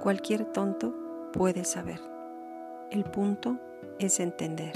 cualquier tonto puede saber. El punto es entender.